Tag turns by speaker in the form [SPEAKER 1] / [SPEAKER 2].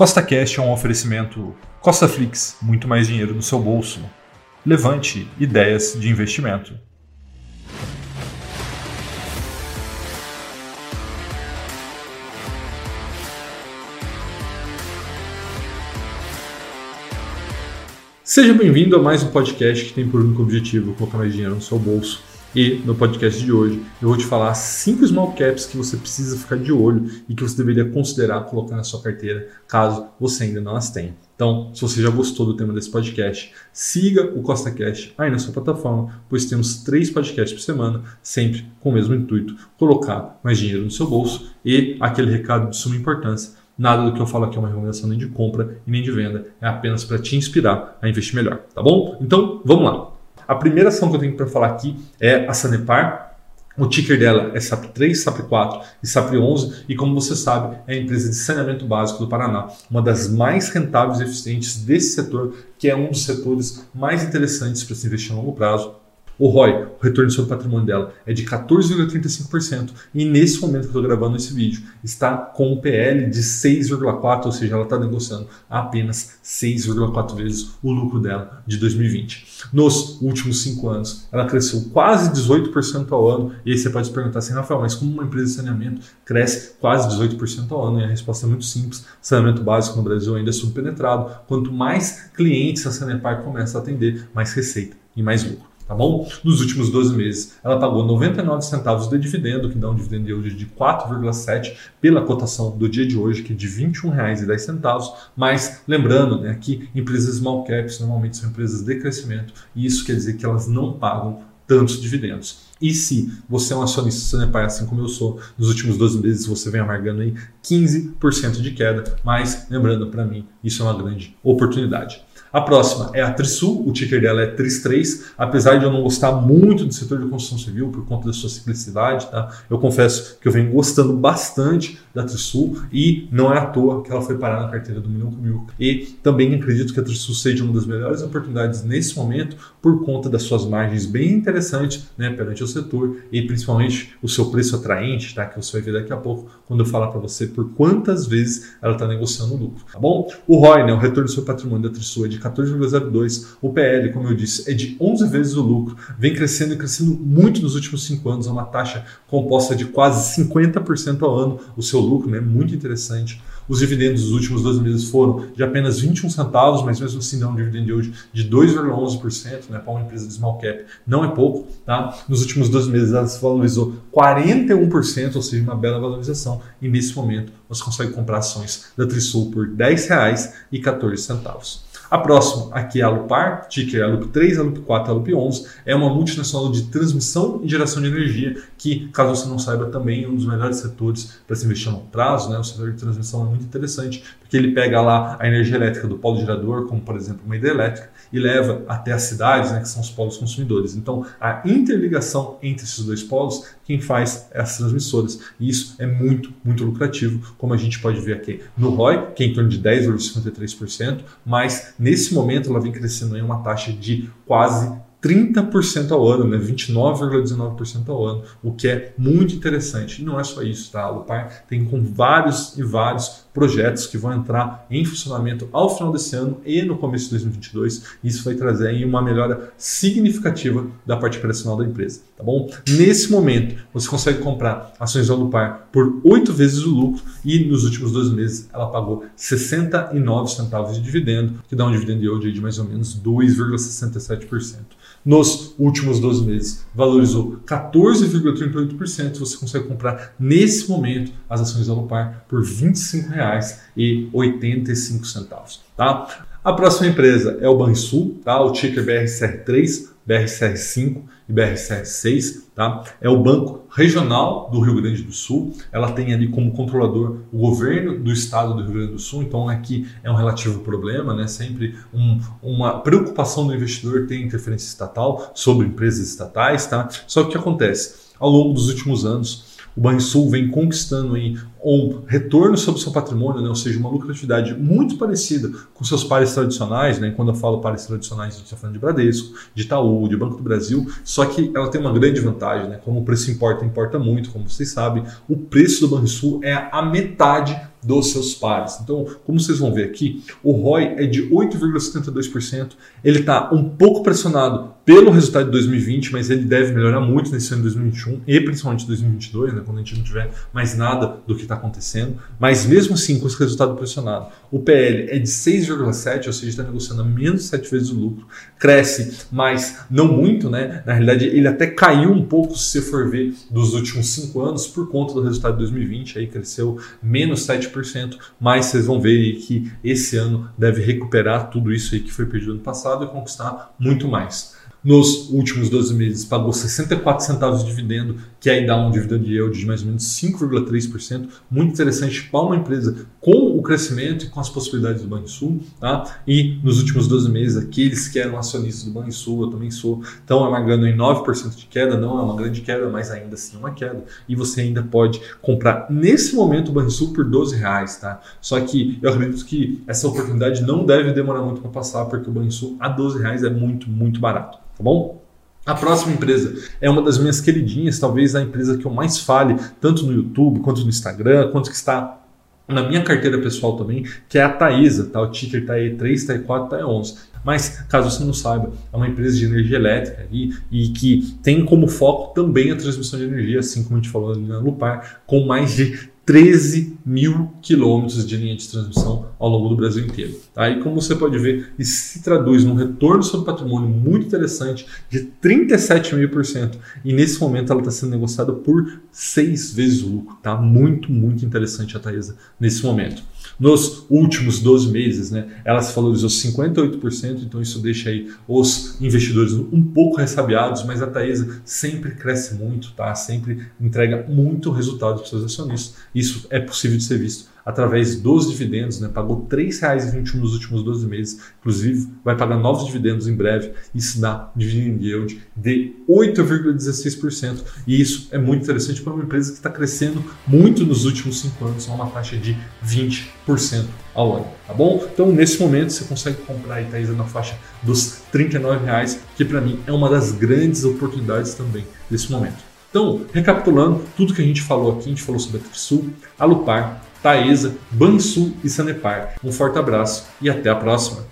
[SPEAKER 1] Costa Cash é um oferecimento Costa Flix, muito mais dinheiro no seu bolso. Levante ideias de investimento. Seja bem-vindo a mais um podcast que tem por único objetivo colocar mais dinheiro no seu bolso. E no podcast de hoje eu vou te falar cinco small caps que você precisa ficar de olho e que você deveria considerar colocar na sua carteira caso você ainda não as tenha. Então, se você já gostou do tema desse podcast, siga o Costa Cash aí na sua plataforma, pois temos três podcasts por semana, sempre com o mesmo intuito: colocar mais dinheiro no seu bolso e aquele recado de suma importância. Nada do que eu falo aqui é uma recomendação nem de compra e nem de venda, é apenas para te inspirar a investir melhor, tá bom? Então, vamos lá. A primeira ação que eu tenho para falar aqui é a Sanepar. O ticker dela é SAP3, SAP4 e SAP11 e como você sabe é a empresa de saneamento básico do Paraná, uma das mais rentáveis e eficientes desse setor, que é um dos setores mais interessantes para se investir a longo prazo o ROI, o retorno sobre o patrimônio dela, é de 14,35% e nesse momento que eu estou gravando esse vídeo está com um PL de 6,4, ou seja, ela está negociando apenas 6,4 vezes o lucro dela de 2020. Nos últimos 5 anos, ela cresceu quase 18% ao ano e aí você pode se perguntar assim, Rafael, mas como uma empresa de saneamento cresce quase 18% ao ano? E a resposta é muito simples, saneamento básico no Brasil ainda é subpenetrado. Quanto mais clientes a Sanepar começa a atender, mais receita e mais lucro tá bom? Nos últimos 12 meses, ela pagou 99 centavos de dividendo, que dá um dividendo de hoje de 4,7 pela cotação do dia de hoje, que é de R$ 21,10. Mas lembrando né, que empresas small caps normalmente são empresas de crescimento, e isso quer dizer que elas não pagam tantos dividendos. E se você é um acionista Sanepar, assim como eu sou, nos últimos 12 meses você vem amargando aí 15% de queda, mas lembrando para mim, isso é uma grande oportunidade. A próxima é a Trisul, o ticker dela é TRIS3, apesar de eu não gostar muito do setor de construção civil por conta da sua simplicidade, tá? Eu confesso que eu venho gostando bastante da Trisul e não é à toa que ela foi parar na carteira do Milhão com Mil. E também acredito que a Trisul seja uma das melhores oportunidades nesse momento por conta das suas margens bem interessantes né, perante o setor e principalmente o seu preço atraente, tá? Que você vai ver daqui a pouco quando eu falar para você por quantas vezes ela está negociando lucro, tá bom? O ROI, né, o retorno do seu patrimônio da Trisul é de 14,02. O PL, como eu disse, é de 11 vezes o lucro. Vem crescendo e crescendo muito nos últimos 5 anos, é uma taxa composta de quase 50% ao ano o seu lucro, né? Muito interessante. Os dividendos dos últimos 12 meses foram de apenas 21 centavos, mas mesmo assim dá um dividendo de hoje de 2,11%, né? Para uma empresa de small cap não é pouco, tá? Nos últimos 12 meses ela se valorizou 41%, ou seja, uma bela valorização. E nesse momento você consegue comprar ações da Trisul por R$ 10,14. A próxima aqui é a Lupar, ticker é a Lup 3, a Lup 4, a Lup 11. É uma multinacional de transmissão e geração de energia que, caso você não saiba, também é um dos melhores setores para se investir longo prazo. Né? O setor de transmissão é muito interessante porque ele pega lá a energia elétrica do polo gerador, como por exemplo uma hidrelétrica, e leva até as cidades, né, que são os polos consumidores. Então, a interligação entre esses dois polos, quem faz é as transmissoras. E isso é muito, muito lucrativo, como a gente pode ver aqui no ROI, que é em torno de 10,53%, mas nesse momento ela vem crescendo em uma taxa de quase 30% ao ano, né? 29,19% ao ano, o que é muito interessante. E não é só isso, tá? A Lupar tem com vários e vários projetos que vão entrar em funcionamento ao final desse ano e no começo de 2022. Isso vai trazer aí uma melhora significativa da parte operacional da empresa, tá bom? Nesse momento, você consegue comprar ações da Lupar por 8 vezes o lucro e nos últimos 12 meses ela pagou 69 centavos de dividendo, que dá um dividend yield de mais ou menos 2,67% nos últimos 12 meses valorizou 14,38%. Você consegue comprar nesse momento as ações da Lupar por R$ 25,85. Tá? A próxima empresa é o Banrisul, tá? o ticker BRCR3, BRCR5 e BRCR6, tá? É o banco regional do Rio Grande do Sul. Ela tem ali como controlador o governo do estado do Rio Grande do Sul. Então aqui é um relativo problema, né? Sempre um, uma preocupação do investidor ter interferência estatal sobre empresas estatais, tá? Só que o que acontece? Ao longo dos últimos anos, o Banrisul vem conquistando aí um retorno sobre o seu patrimônio, né? ou seja, uma lucratividade muito parecida com seus pares tradicionais. Né? Quando eu falo pares tradicionais, a gente está falando de Bradesco, de Itaú, de Banco do Brasil, só que ela tem uma grande vantagem. Né? Como o preço importa, importa muito, como vocês sabem, o preço do Banrisul é a metade dos seus pares. Então, como vocês vão ver aqui, o ROI é de 8,72%. Ele está um pouco pressionado pelo resultado de 2020, mas ele deve melhorar muito nesse ano de 2021 e principalmente 2022, né, quando a gente não tiver mais nada do que está acontecendo. Mas mesmo assim, com esse resultado pressionado, o PL é de 6,7, ou seja, está negociando a menos de 7 vezes o lucro, cresce, mas não muito, né? Na realidade, ele até caiu um pouco se você for ver dos últimos 5 anos por conta do resultado de 2020, aí cresceu menos 7%, mas vocês vão ver aí que esse ano deve recuperar tudo isso aí que foi perdido no passado e conquistar muito mais nos últimos 12 meses pagou 64 centavos de dividendo, que aí dá um dividend yield de mais ou menos 5,3%. Muito interessante para uma empresa com o crescimento e com as possibilidades do Banrisul. Tá? E nos últimos 12 meses, aqueles que eram acionistas do Banrisul, eu também sou, estão amargando em 9% de queda. Não é uma grande queda, mas ainda assim é uma queda. E você ainda pode comprar nesse momento o Banrisul por 12 reais. Tá? Só que eu acredito que essa oportunidade não deve demorar muito para passar, porque o Banrisul a 12 reais é muito, muito barato tá bom? A próxima empresa é uma das minhas queridinhas, talvez a empresa que eu mais fale, tanto no YouTube quanto no Instagram, quanto que está na minha carteira pessoal também, que é a Taesa, tá? O ticker tá E3, tá E4, tá E11. Mas, caso você não saiba, é uma empresa de energia elétrica e, e que tem como foco também a transmissão de energia, assim como a gente falou ali na Lupar, com mais de 13 mil quilômetros de linha de transmissão ao longo do Brasil inteiro. Aí, tá? como você pode ver, isso se traduz num retorno sobre patrimônio muito interessante de 37 mil por cento. E nesse momento ela está sendo negociada por seis vezes o lucro. Tá muito, muito interessante a Taesa nesse momento. Nos últimos 12 meses, né, ela se valorizou 58%, então isso deixa aí os investidores um pouco ressabiados, mas a Taesa sempre cresce muito, tá? Sempre entrega muito resultado para os seus acionistas. Isso é possível de ser visto através dos dividendos, né? pagou R$ 3,21 nos últimos 12 meses, inclusive vai pagar novos dividendos em breve, isso dá dividend yield de 8,16%, e isso é muito interessante para uma empresa que está crescendo muito nos últimos 5 anos, a uma taxa de 20% ao ano, tá bom? Então, nesse momento, você consegue comprar a Itaísa na faixa dos R$ 39,00, que para mim é uma das grandes oportunidades também nesse momento. Então, recapitulando tudo que a gente falou aqui, a gente falou sobre a Trisul, a Lupar, Taesa, Bansul e Sanepar. Um forte abraço e até a próxima!